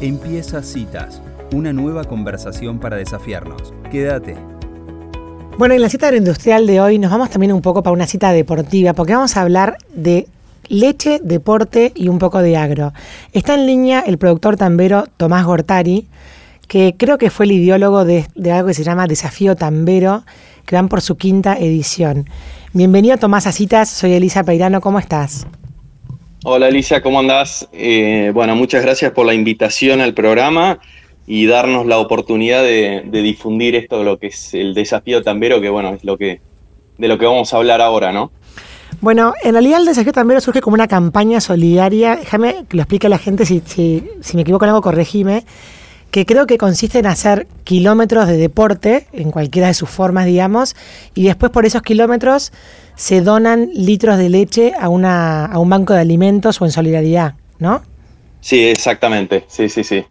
Empieza Citas, una nueva conversación para desafiarnos. Quédate. Bueno, en la cita agroindustrial de hoy nos vamos también un poco para una cita deportiva, porque vamos a hablar de leche, deporte y un poco de agro. Está en línea el productor tambero Tomás Gortari, que creo que fue el ideólogo de, algo que se llama Desafío Tambero, que van por su quinta edición. Bienvenido Tomás a Citas, soy Elisa Peirano, ¿cómo estás? Hola Alicia, ¿cómo andás? Eh, bueno, muchas gracias por la invitación al programa y darnos la oportunidad de, difundir esto, de lo que es el desafío tambero, que bueno, es lo que, de lo que vamos a hablar ahora, ¿no? Bueno, en realidad el desafío tambero surge como una campaña solidaria, déjame que lo explique a la gente, si, si, me equivoco en algo, corregime, que creo que consiste en hacer kilómetros de deporte, en cualquiera de sus formas, digamos, y después por esos kilómetros se donan litros de leche a, una, a un banco de alimentos o en solidaridad, ¿no? Sí, exactamente, sí, sí, sí.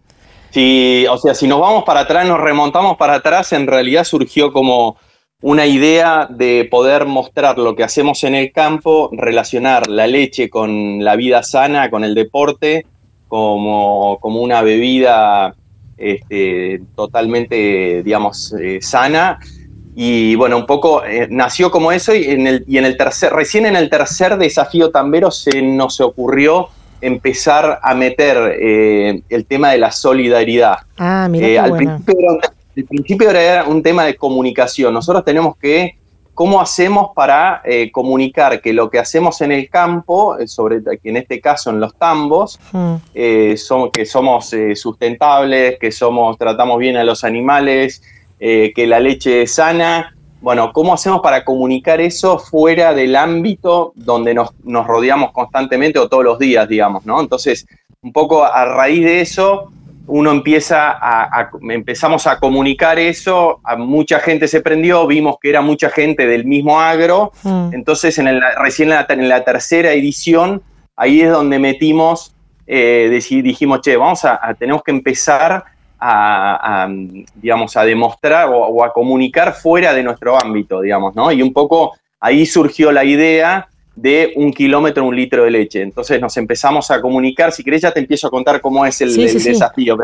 sí. O sea, si nos vamos para atrás, nos remontamos para atrás, en realidad surgió como una idea de poder mostrar lo que hacemos en el campo, relacionar la leche con la vida sana, con el deporte, como, como una bebida este, totalmente, digamos, eh, sana y bueno, un poco eh, nació como eso y en el, y en el tercer, recién en el tercer desafío tambero se nos ocurrió empezar a meter eh, el tema de la solidaridad. Ah, mira eh, al, principio era, principio era un tema de comunicación. Nosotros tenemos que, ¿cómo hacemos para comunicar que lo que hacemos en el campo, sobre en este caso en los tambos, hmm. son, que somos sustentables, que somos, tratamos bien a los animales, eh, que la leche es sana. Bueno, ¿cómo hacemos para comunicar eso fuera del ámbito donde nos, rodeamos constantemente o todos los días, digamos, ¿no? Entonces, un poco a raíz de eso, uno empieza a, empezamos a comunicar eso, a mucha gente se prendió, vimos que era mucha gente del mismo agro, mm. entonces en el, recién en la, tercera edición, ahí es donde metimos, eh, dijimos, che, vamos a, tenemos que empezar a, digamos, a demostrar o, a comunicar fuera de nuestro ámbito, digamos, ¿no? Y un poco ahí surgió la idea de un kilómetro, un litro de leche. Entonces nos empezamos a comunicar, si querés ya te empiezo a contar cómo es el, desafío,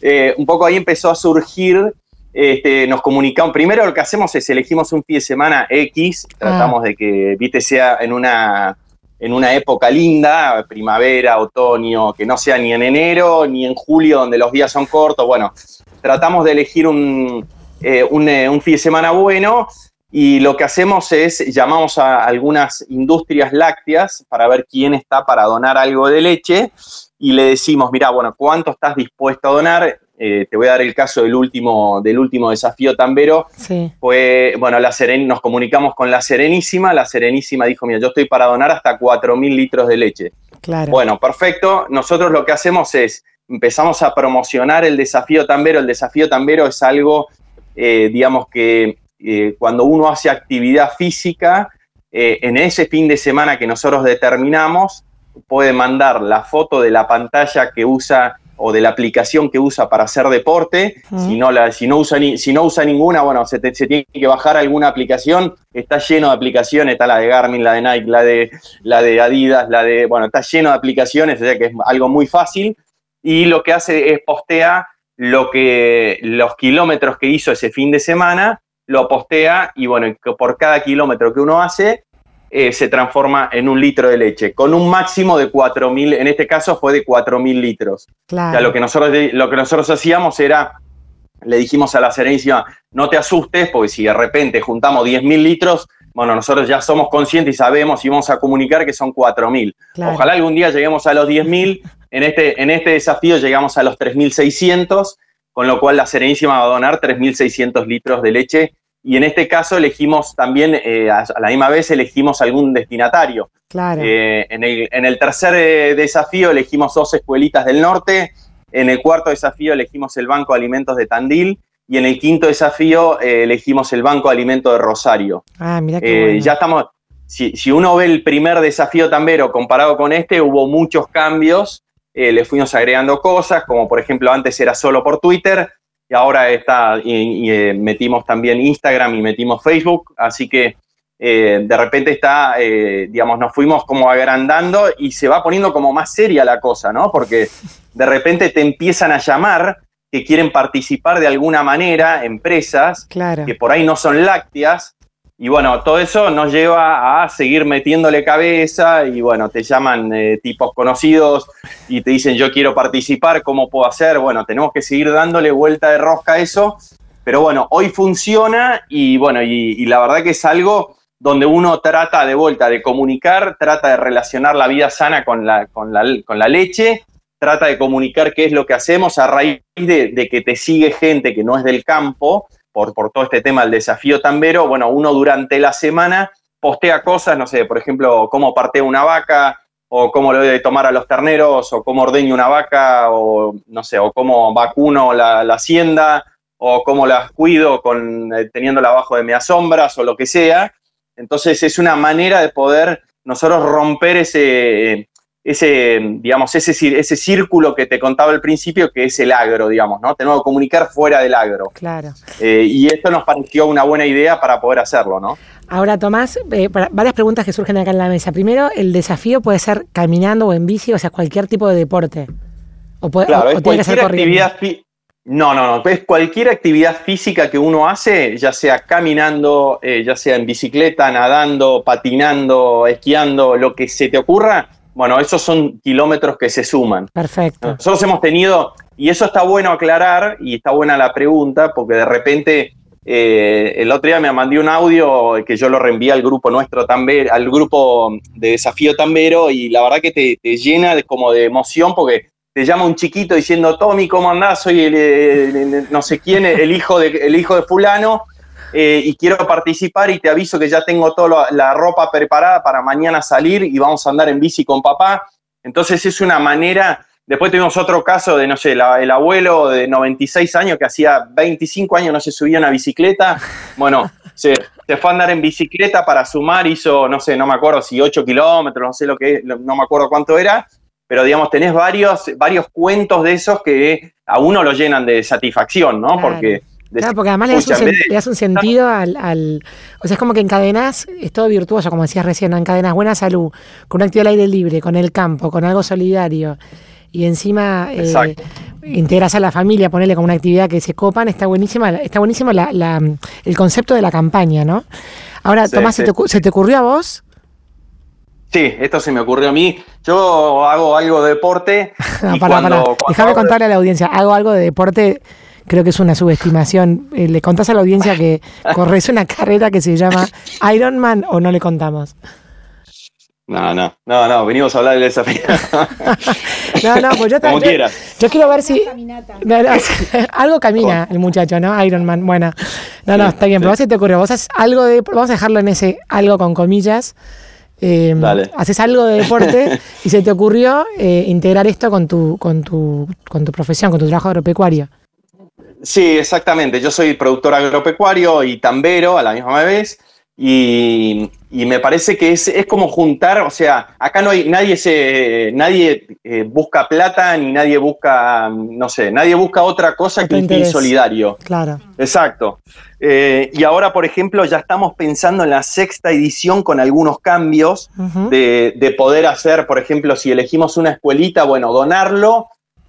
eh, un poco ahí empezó a surgir, este, nos comunicamos, primero lo que hacemos es elegimos un fin de semana X, tratamos ah. de que, viste, sea en una en una época linda, primavera, otoño, que no sea ni en enero ni en julio, donde los días son cortos. Bueno, tratamos de elegir un, eh, eh, un, fin de semana bueno y lo que hacemos es llamamos a algunas industrias lácteas para ver quién está para donar algo de leche y le decimos, mira, bueno, ¿cuánto estás dispuesto a donar? Eh, te voy a dar el caso del último, del último desafío tambero. Sí. Fue, bueno, la Seren, nos comunicamos con la Serenísima. La Serenísima dijo, mira, yo estoy para donar hasta 4.000 litros de leche. Claro. Bueno, perfecto. Nosotros lo que hacemos es, empezamos a promocionar el desafío tambero. El desafío tambero es algo, eh, digamos que eh, cuando uno hace actividad física, en ese fin de semana que nosotros determinamos, puede mandar la foto de la pantalla que usa o de la aplicación que usa para hacer deporte. si, no la, si, no usa ni, si no usa ninguna, bueno, se, tiene que bajar alguna aplicación. Está lleno de aplicaciones, está la de Garmin, la de Nike, la de, la de Adidas, la de, bueno, está lleno de aplicaciones, o sea que es algo muy fácil. Y lo que hace es postea lo que, los kilómetros que hizo ese fin de semana, lo postea y bueno, por cada kilómetro que uno hace, eh, se transforma en un litro de leche, con un máximo de 4.000, en este caso fue de 4.000 litros. Claro. lo, que nosotros, lo que nosotros hacíamos era, le dijimos a la Serenísima, no te asustes, porque si de repente juntamos 10.000 litros, bueno, nosotros ya somos conscientes y sabemos y vamos a comunicar que son 4.000. Ojalá algún día lleguemos a los 10.000, en este, en este desafío llegamos a los 3.600, con lo cual la Serenísima va a donar 3.600 litros de leche y en este caso elegimos también, eh, a la misma vez elegimos algún destinatario. Claro. Eh, en, el, tercer eh, desafío elegimos dos escuelitas del norte, en el cuarto desafío elegimos el Banco de Alimentos de Tandil y en el quinto desafío elegimos el Banco de Alimentos de Rosario. Ah, mira qué Ya estamos, si, si, uno ve el primer desafío tambero comparado con este, hubo muchos cambios, le fuimos agregando cosas, como por ejemplo antes era solo por Twitter, y ahora está, y, eh, metimos también Instagram y metimos Facebook, así que eh, de repente está, eh, digamos, nos fuimos como agrandando y se va poniendo como más seria la cosa, ¿no? Porque de repente te empiezan a llamar que quieren participar de alguna manera, empresas que por ahí no son lácteas, y bueno, todo eso nos lleva a seguir metiéndole cabeza y bueno, te llaman eh, tipos conocidos y te dicen yo quiero participar, ¿cómo puedo hacer? Bueno, tenemos que seguir dándole vuelta de rosca a eso, pero bueno, hoy funciona y bueno, y la verdad que es algo donde uno trata de vuelta de comunicar, trata de relacionar la vida sana con la, con la, leche, trata de comunicar qué es lo que hacemos a raíz de, que te sigue gente que no es del campo, por, todo este tema del desafío tambero, bueno, uno durante la semana postea cosas, no sé, por ejemplo, cómo parte una vaca, o cómo doy de tomar a los terneros, o cómo ordeño una vaca, o no sé, o cómo vacuno la, hacienda, o cómo las cuido con, eh, teniéndola abajo de mis sombras, o lo que sea. Entonces es una manera de poder nosotros romper ese, ese digamos, ese, ese círculo que te contaba al principio, que es el agro, digamos, ¿no? Tenemos que comunicar fuera del agro. Claro. Eh, y esto nos pareció una buena idea para poder hacerlo, ¿no? Ahora, Tomás, eh, varias preguntas que surgen acá en la mesa. Primero, el desafío puede ser caminando o en bici, o sea, cualquier tipo de deporte. O puede, claro, es cualquier actividad, no, no, no. Es cualquier actividad física que uno hace, ya sea caminando, eh, ya sea en bicicleta, nadando, patinando, esquiando, lo que se te ocurra, bueno, esos son kilómetros que se suman. Perfecto. Nosotros hemos tenido, y eso está bueno aclarar, y está buena la pregunta, porque de repente eh, el otro día me mandé un audio que yo lo reenvié al grupo nuestro, Tambero, al grupo de Desafío Tambero, y la verdad que te, te llena de, como de emoción, porque te llama un chiquito diciendo, Tommy, ¿cómo andás? Soy el, no sé quién, el hijo de, el hijo de fulano, eh, y quiero participar y te aviso que ya tengo toda la ropa preparada para mañana salir y vamos a andar en bici con papá. Entonces es una manera, después tuvimos otro caso de, no sé, el abuelo de 96 años que hacía 25 años no se subía a una bicicleta, bueno, se, se fue a andar en bicicleta para sumar, hizo, no sé, no me acuerdo si 8 kilómetros, no sé lo que, no me acuerdo cuánto era, pero digamos, tenés varios, varios cuentos de esos que a uno lo llenan de satisfacción, ¿no? Porque... Claro, porque además le das, un, sentido al, O sea, es como que encadenás, es todo virtuoso, como decías recién, ¿no? encadenás buena salud, con una actividad al aire libre, con el campo, con algo solidario, y encima eh, integras a la familia, ponerle como una actividad que se copan, está buenísima, está buenísimo la, el concepto de la campaña, ¿no? Ahora, Tomás, ¿se te ocurrió a vos Sí, esto se me ocurrió a mí. Yo hago algo de deporte. Déjame contarle a la audiencia, hago algo de deporte, creo que es una subestimación. Eh, ¿Le contás a la audiencia que corres una carrera que se llama Ironman o no le contamos? No, no, no, no, venimos a hablar del desafío. no, no, pues yo también. Como quieras. Yo quiero ver si. algo camina el muchacho, ¿no? Ironman. Bueno, no, no, está bien, pero vos se te ocurre, vos haces algo de. Vamos a dejarlo en ese algo con comillas eh, haces algo de deporte y se te ocurrió eh, integrar esto con tu, con, tu, con tu profesión, con tu trabajo agropecuario. Sí, exactamente. Yo soy productor agropecuario y tambero a la misma vez. Y, me parece que es, como juntar, o sea, acá no hay, nadie se, nadie eh, busca plata ni nadie busca, no sé, nadie busca otra cosa que un fin solidario. Claro. Exacto. Eh, y ahora, por ejemplo, ya estamos pensando en la sexta edición con algunos cambios de, de, poder hacer, por ejemplo, si elegimos una escuelita, bueno, donarlo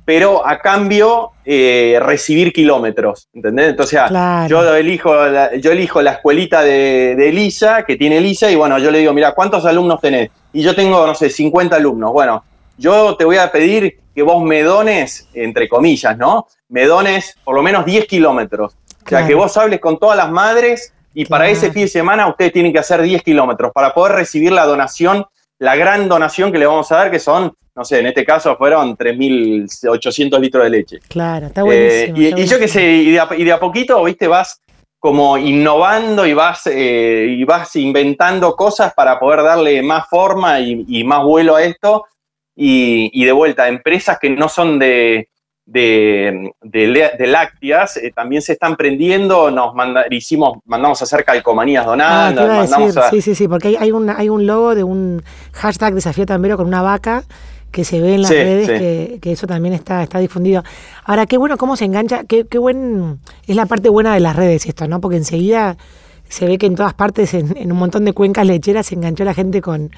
pero a cambio eh, recibir kilómetros, ¿entendés? Entonces, yo, elijo la, yo elijo la escuelita de, Elisa, que tiene Elisa, y bueno, yo le digo, mira, ¿cuántos alumnos tenés? Y yo tengo, no sé, 50 alumnos. Bueno, yo te voy a pedir que vos me dones, entre comillas, ¿no? Me dones por lo menos 10 kilómetros. O sea, que vos hables con todas las madres y para ese fin de semana ustedes tienen que hacer 10 kilómetros para poder recibir la donación, la gran donación que le vamos a dar, que son no sé, en este caso fueron 3.800 litros de leche. Claro, está buenísimo. Eh, y, yo qué sé, y de, a, poquito, viste, vas como innovando y vas, eh, y vas inventando cosas para poder darle más forma y, más vuelo a esto. Y, de vuelta, empresas que no son de, de, lácteas eh, también se están prendiendo. Nos hicimos, mandamos a hacer calcomanías donadas. Ah, Sí, sí, sí, porque hay, hay, un, hay un logo de un hashtag desafío tambero con una vaca que se ve en las redes, Que, eso también está, está difundido. Ahora, qué bueno cómo se engancha, qué, qué buen, es la parte buena de las redes esto, ¿no? Porque enseguida se ve que en todas partes, en, un montón de cuencas lecheras, se enganchó la gente con,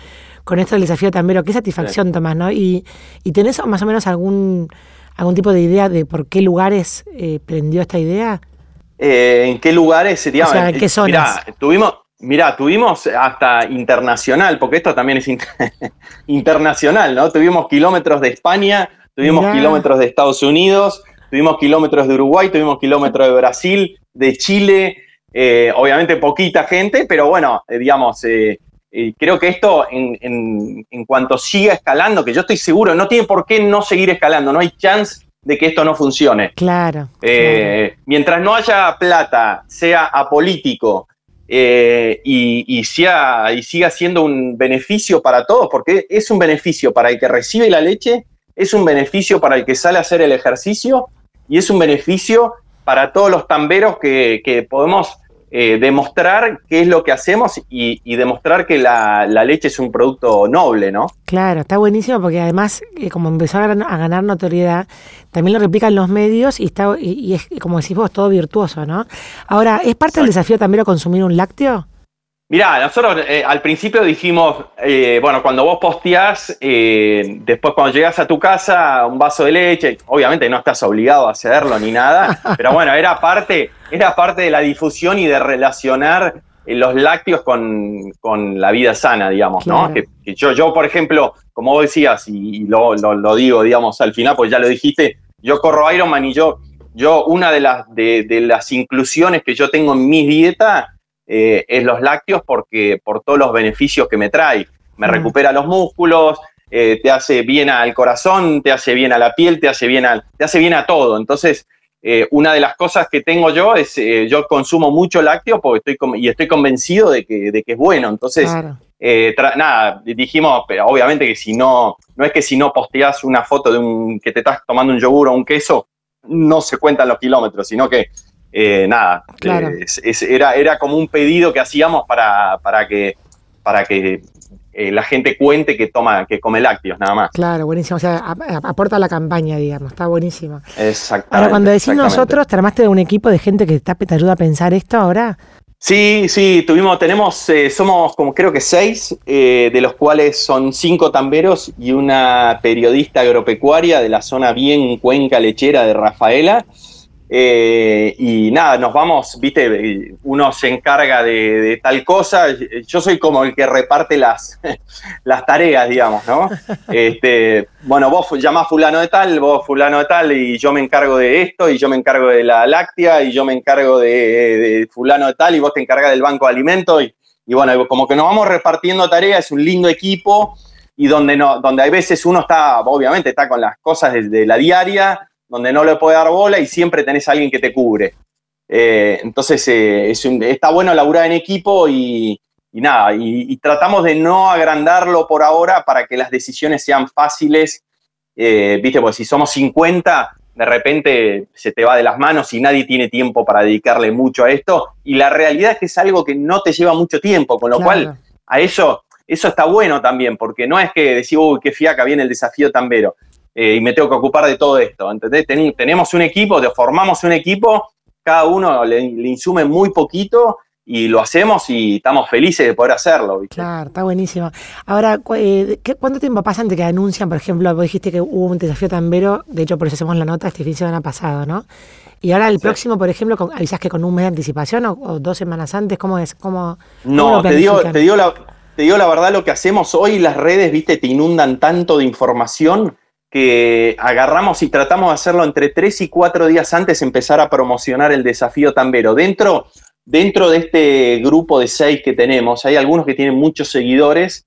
con esto del desafío tambero. Qué satisfacción, Tomás, ¿no? Y, y tenés más o menos algún, algún tipo de idea de por qué lugares eh, prendió esta idea. Eh, ¿En qué lugares sería? O sea, ¿en qué zonas? Mirá, tuvimos, Mirá, tuvimos hasta internacional, porque esto también es internacional, ¿no? Tuvimos kilómetros de España, tuvimos kilómetros de Estados Unidos, tuvimos kilómetros de Uruguay, tuvimos kilómetros de Brasil, de Chile, eh, obviamente poquita gente, pero bueno, eh, digamos, eh, creo que esto en, cuanto siga escalando, que yo estoy seguro, no tiene por qué no seguir escalando, no hay chance de que esto no funcione. Claro. Mientras no haya plata, sea apolítico, y, sea, y siga siendo un beneficio para todos, porque es un beneficio para el que recibe la leche, es un beneficio para el que sale a hacer el ejercicio y es un beneficio para todos los tamberos que, podemos eh, demostrar qué es lo que hacemos y, demostrar que la, leche es un producto noble, ¿no? Claro, está buenísimo porque además, eh, como empezó a, ganar notoriedad, también lo replican los medios y está y, es, como decís vos, todo virtuoso, ¿no? Ahora, ¿es parte del desafío también consumir un lácteo? Mirá, nosotros eh, al principio dijimos, eh, bueno, cuando vos posteás, eh, después cuando llegas a tu casa, un vaso de leche, obviamente no estás obligado a hacerlo ni nada, pero bueno, era parte, era parte de la difusión y de relacionar los lácteos con, la vida sana, digamos, ¿no? Que, yo, yo, por ejemplo, como vos decías, y, lo, digo, digamos, al final, pues ya lo dijiste, yo corro Ironman y yo, yo una de las, de, de las inclusiones que yo tengo en mi dieta eh, es los lácteos porque por todos los beneficios que me trae. Me mm. recupera los músculos, eh, te hace bien al corazón, te hace bien a la piel, te hace bien, te hace bien a todo. Entonces, eh, una de las cosas que tengo yo es, yo consumo mucho lácteo porque estoy y estoy convencido de que, de que es bueno. Entonces, nada, dijimos, pero obviamente que si no, no es que si no posteas una foto de un que te estás tomando un yogur o un queso, no se cuentan los kilómetros, sino que eh, nada, era, era como un pedido que hacíamos para, para que, para que eh, la gente cuente que toma, que come lácteos, nada más. Claro, buenísimo. O sea, aporta la campaña, digamos, está buenísimo. Exactamente. Ahora, cuando decís nosotros, ¿te armaste de un equipo de gente que te ayuda a pensar esto ahora? Sí, sí, tuvimos, tenemos, eh, somos como creo que seis, de los cuales son cinco tamberos y una periodista agropecuaria de la zona bien cuenca lechera de Rafaela. Eh, y nada, nos vamos, viste, uno se encarga de, tal cosa, yo soy como el que reparte las, las tareas, digamos, ¿no? Este, bueno, vos llamás fulano de tal, vos fulano de tal, y yo me encargo de esto, y yo me encargo de la láctea, y yo me encargo de, fulano de tal, y vos te encargas del banco de alimentos, y, y, bueno, como que nos vamos repartiendo tareas, es un lindo equipo, y donde, no, donde hay veces uno está, obviamente está con las cosas de la diaria, donde no le puede dar bola y siempre tenés a alguien que te cubre. Eh, entonces, eh, está bueno laburar en equipo y, nada, y, tratamos de no agrandarlo por ahora para que las decisiones sean fáciles. Eh, Viste, porque si somos 50, de repente se te va de las manos y nadie tiene tiempo para dedicarle mucho a esto. Y la realidad es que es algo que no te lleva mucho tiempo, con lo cual a eso, eso está bueno también, porque no es que decir, uy, qué fiaca viene el desafío tambero. Eh, y me tengo que ocupar de todo esto. ¿entendés? tenemos un equipo, formamos un equipo, cada uno le, insume muy poquito y lo hacemos y estamos felices de poder hacerlo. Claro, está buenísimo. Ahora, eh, ¿cuánto tiempo pasa antes que anuncian, por ejemplo, vos dijiste que hubo un desafío tambero, de hecho por eso hacemos la nota este fin de semana pasado, ¿no? Y ahora el próximo, por ejemplo, avisas que con un mes de anticipación o, dos semanas antes, ¿cómo es? ¿Cómo, no, te, digo, te, digo la, te digo la verdad, lo que hacemos hoy, las redes, viste, te inundan tanto de información que agarramos y tratamos de hacerlo entre tres y cuatro días antes empezar a promocionar el desafío tambero. Dentro, dentro de este grupo de seis que tenemos, hay algunos que tienen muchos seguidores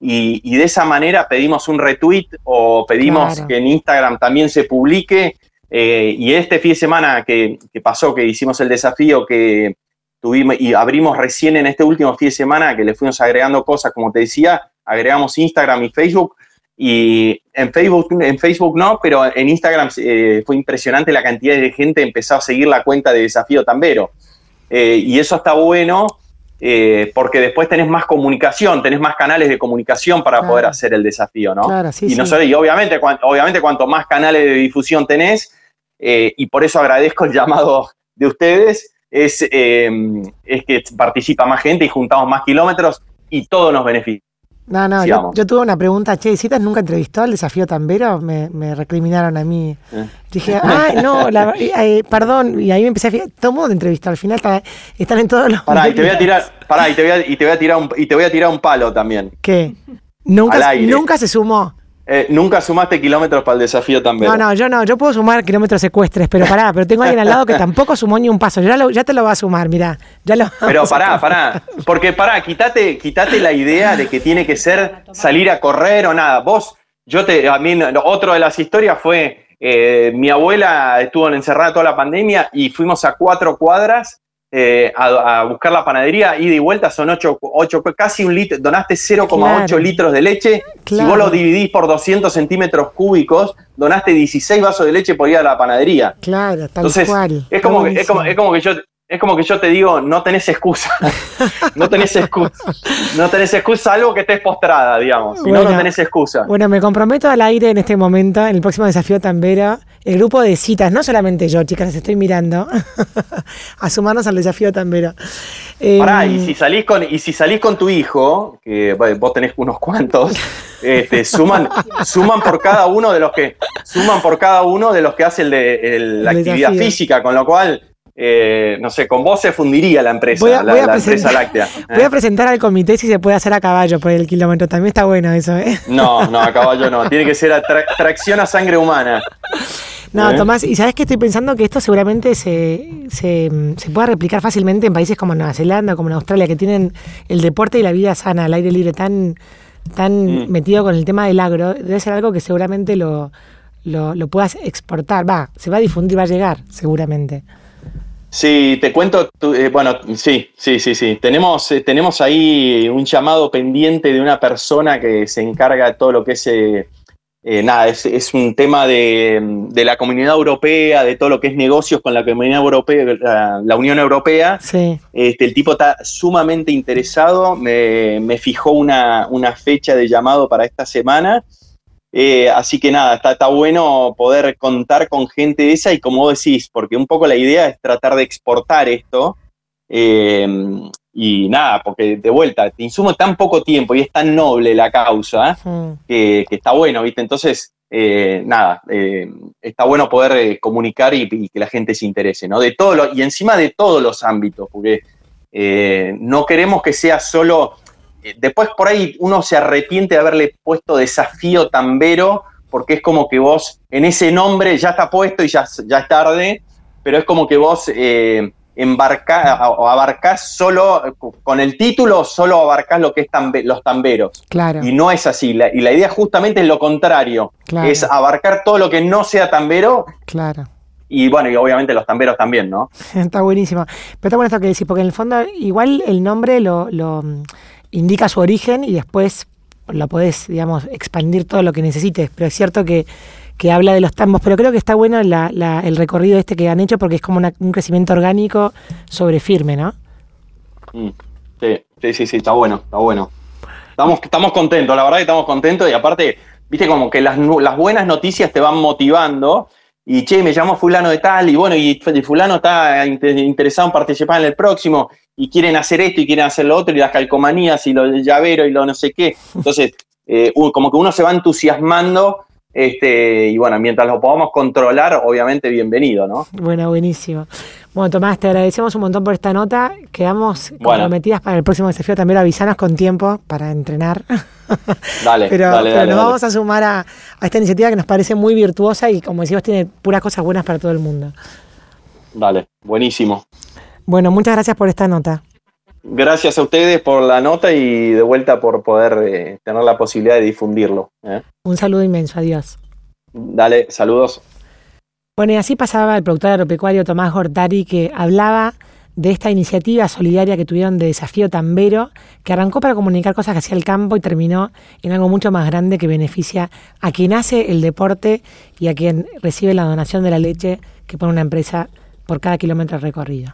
y, de esa manera pedimos un retweet o pedimos que en Instagram también se publique. Eh, y este fin de semana que, que, pasó, que hicimos el desafío, que tuvimos y abrimos recién en este último fin de semana, que le fuimos agregando cosas, como te decía, agregamos Instagram y Facebook y en Facebook, en Facebook no, pero en Instagram eh, fue impresionante la cantidad de gente que empezó a seguir la cuenta de Desafío Tambero. Eh, y eso está bueno eh, porque después tenés más comunicación, tenés más canales de comunicación para poder hacer el desafío, ¿no? Claro, sí, y, y obviamente, obviamente cuanto más canales de difusión tenés, y por eso agradezco el llamado de ustedes, es, es que participa más gente y juntamos más kilómetros y todo nos beneficia. No, no, yo, tuve una pregunta, che, ¿Citas nunca entrevistó al desafío Tambero? Me, me recriminaron a mí. Eh. Dije, ay, no, perdón, y ahí me empecé a fijar, todo mundo entrevistó, al final están en todos los... Pará, y te voy a tirar, pará, y te voy a, y te voy a tirar un, y te voy a tirar un palo también. ¿Qué? Nunca, nunca se sumó. Eh, nunca sumaste kilómetros para el desafío también. No, no, yo no, yo puedo sumar kilómetros secuestres, pero pará, pero tengo alguien al lado que tampoco sumó ni un paso. Yo ya, te lo va a sumar, mirá. Ya lo pero pará, pará. Porque pará, quítate, quítate la idea de que tiene que ser salir a correr o nada. Vos, yo te, a mí, otro de las historias fue, eh, mi abuela estuvo encerrada toda la pandemia y fuimos a cuatro cuadras eh, a, buscar la panadería, ida y vuelta son 8, casi un litro, donaste 0,8 litros de leche. Si vos lo dividís por 200 centímetros cúbicos, donaste 16 vasos de leche por ir a la panadería. Claro, tal Entonces, cual. Es como, es, como, es como que yo es como que yo te digo, no tenés excusa. no tenés excusa. No tenés excusa, algo que estés postrada, digamos. Si no, no tenés excusa. Bueno, me comprometo al aire en este momento, en el próximo desafío Tambera, el grupo de citas, no solamente yo, chicas, les estoy mirando, a sumarnos al desafío Tambera. Pará, y si salís con, y si salís con tu hijo, que vos tenés unos cuantos, este, suman, suman por cada uno de los que, suman por cada uno de los que hace el de la actividad física, con lo cual eh, no sé, con vos se fundiría la empresa, la, empresa láctea. Voy a presentar al comité si se puede hacer a caballo por el kilómetro. También está bueno eso, ¿eh? No, no, a caballo no. Tiene que ser tracción a sangre humana. No, ¿Eh? Tomás, y sabes que estoy pensando que esto seguramente se, se, pueda replicar fácilmente en países como Nueva Zelanda, como en Australia, que tienen el deporte y la vida sana al aire libre tan, tan mm. metido con el tema del agro. Debe ser algo que seguramente lo, lo, lo puedas exportar. Va, se va a difundir, va a llegar, seguramente. Sí, te cuento, eh, bueno, sí, sí, sí, sí. Tenemos, eh, tenemos ahí un llamado pendiente de una persona que se encarga de todo lo que es, eh, nada, es, un tema de, la comunidad europea, de todo lo que es negocios con la comunidad europea, la, Unión Europea. Sí. Este, el tipo está sumamente interesado, me, me fijó una, una fecha de llamado para esta semana eh, así que nada, está, bueno poder contar con gente esa y como decís, porque un poco la idea es tratar de exportar esto. Eh, y nada, porque de vuelta, te insumo tan poco tiempo y es tan noble la causa que, está bueno, ¿viste? Entonces, eh, nada, está bueno poder comunicar y, que la gente se interese, ¿no? De todo y encima de todos los ámbitos, porque no queremos que sea solo eh, después por ahí uno se arrepiente de haberle puesto desafío tambero, porque es como que vos en ese nombre ya está puesto y ya, ya es tarde, pero es como que vos eh, o abarcás solo, con el título solo abarcás lo que es los tamberos. Claro. Y no es así. y la idea justamente es lo contrario. Es abarcar todo lo que no sea tambero. Claro. Y bueno, y obviamente los tamberos también, ¿no? está buenísimo. Pero está bueno esto que decís, porque en el fondo igual el nombre lo indica su origen y después lo podés, digamos, expandir todo lo que necesites. Pero es cierto que, habla de los tambos, pero creo que está bueno el recorrido este que han hecho porque es como un crecimiento orgánico sobre firme, ¿no? Mm, sí, sí, sí, está bueno, está bueno. Estamos, estamos contentos, la verdad que estamos contentos y aparte, viste como que las, buenas noticias te van motivando y che, me llamó fulano de tal, y bueno, y fulano está interesado en participar en el próximo, y quieren hacer esto y quieren hacer lo otro, y las calcomanías y lo llavero y lo no sé qué. Entonces, eh, como que uno se va entusiasmando, este, y bueno, mientras lo podamos controlar, obviamente bienvenido, ¿no? Bueno, buenísimo. Bueno, Tomás, te agradecemos un montón por esta nota. Quedamos comprometidas para el próximo desafío. También avisanos con tiempo para entrenar. Dale, pero, dale, pero nos vamos a sumar a, esta iniciativa que nos parece muy virtuosa y, como decimos, tiene puras cosas buenas para todo el mundo. Dale, buenísimo. Bueno, muchas gracias por esta nota. Gracias a ustedes por la nota y de vuelta por poder eh, tener la posibilidad de difundirlo. ¿eh? Un saludo inmenso, adiós. Dale, saludos. Bueno, y así pasaba el productor agropecuario Tomás Gortari que hablaba de esta iniciativa solidaria que tuvieron de Desafío Tambero, que arrancó para comunicar cosas que hacía el campo y terminó en algo mucho más grande que beneficia a quien hace el deporte y a quien recibe la donación de la leche que pone una empresa por cada kilómetro recorrido.